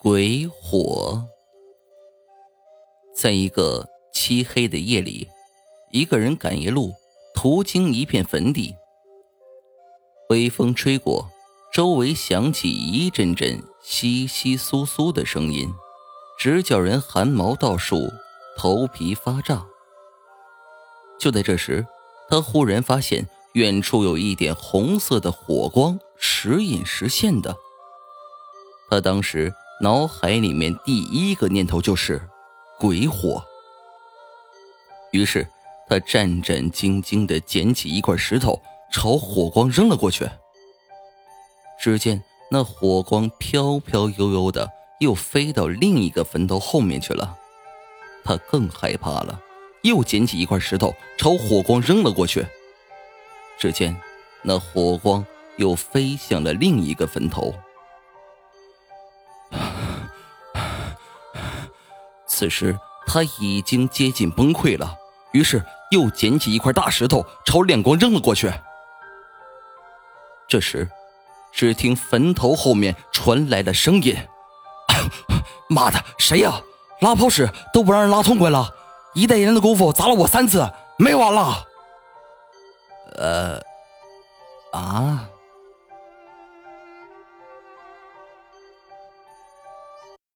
鬼火，在一个漆黑的夜里，一个人赶夜路，途经一片坟地。微风吹过，周围响起一阵阵窸窸窣窣的声音，直叫人汗毛倒竖，头皮发炸。就在这时，他忽然发现远处有一点红色的火光，时隐时现的。他当时。脑海里面第一个念头就是鬼火，于是他战战兢兢的捡起一块石头，朝火光扔了过去。只见那火光飘飘悠悠的，又飞到另一个坟头后面去了。他更害怕了，又捡起一块石头，朝火光扔了过去。只见那火光又飞向了另一个坟头。此时他已经接近崩溃了，于是又捡起一块大石头朝亮光扔了过去。这时，只听坟头后面传来了声音：“ 妈的，谁呀？拉泡屎都不让人拉痛快了！一代人的功夫砸了我三次，没完了！”呃，啊。